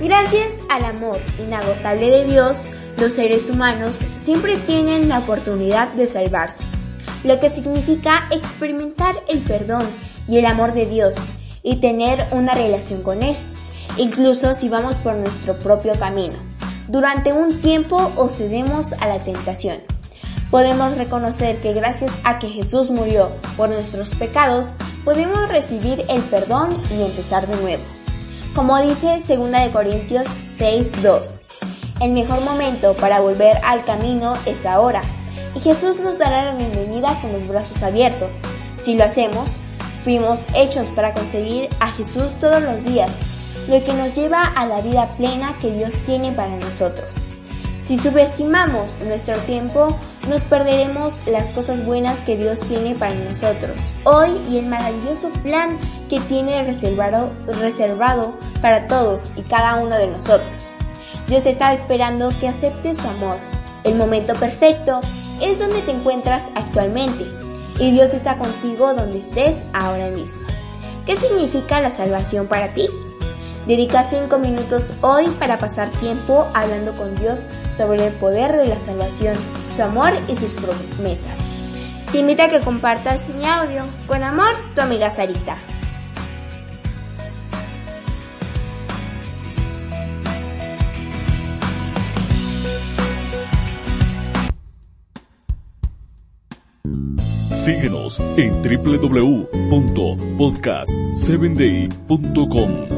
Gracias al amor inagotable de Dios, los seres humanos siempre tienen la oportunidad de salvarse, lo que significa experimentar el perdón y el amor de Dios y tener una relación con Él, incluso si vamos por nuestro propio camino. Durante un tiempo o cedemos a la tentación. Podemos reconocer que gracias a que Jesús murió por nuestros pecados, podemos recibir el perdón y empezar de nuevo. Como dice 2 de Corintios 6:2, el mejor momento para volver al camino es ahora, y Jesús nos dará la bienvenida con los brazos abiertos. Si lo hacemos, fuimos hechos para conseguir a Jesús todos los días, lo que nos lleva a la vida plena que Dios tiene para nosotros. Si subestimamos nuestro tiempo, nos perderemos las cosas buenas que Dios tiene para nosotros hoy y el maravilloso plan que tiene reservado, reservado para todos y cada uno de nosotros. Dios está esperando que aceptes su amor. El momento perfecto es donde te encuentras actualmente y Dios está contigo donde estés ahora mismo. ¿Qué significa la salvación para ti? Dedica 5 minutos hoy para pasar tiempo hablando con Dios sobre el poder de la salvación, su amor y sus promesas. Te invito a que compartas mi audio. Con amor, tu amiga Sarita. Síguenos en www.podcast7day.com.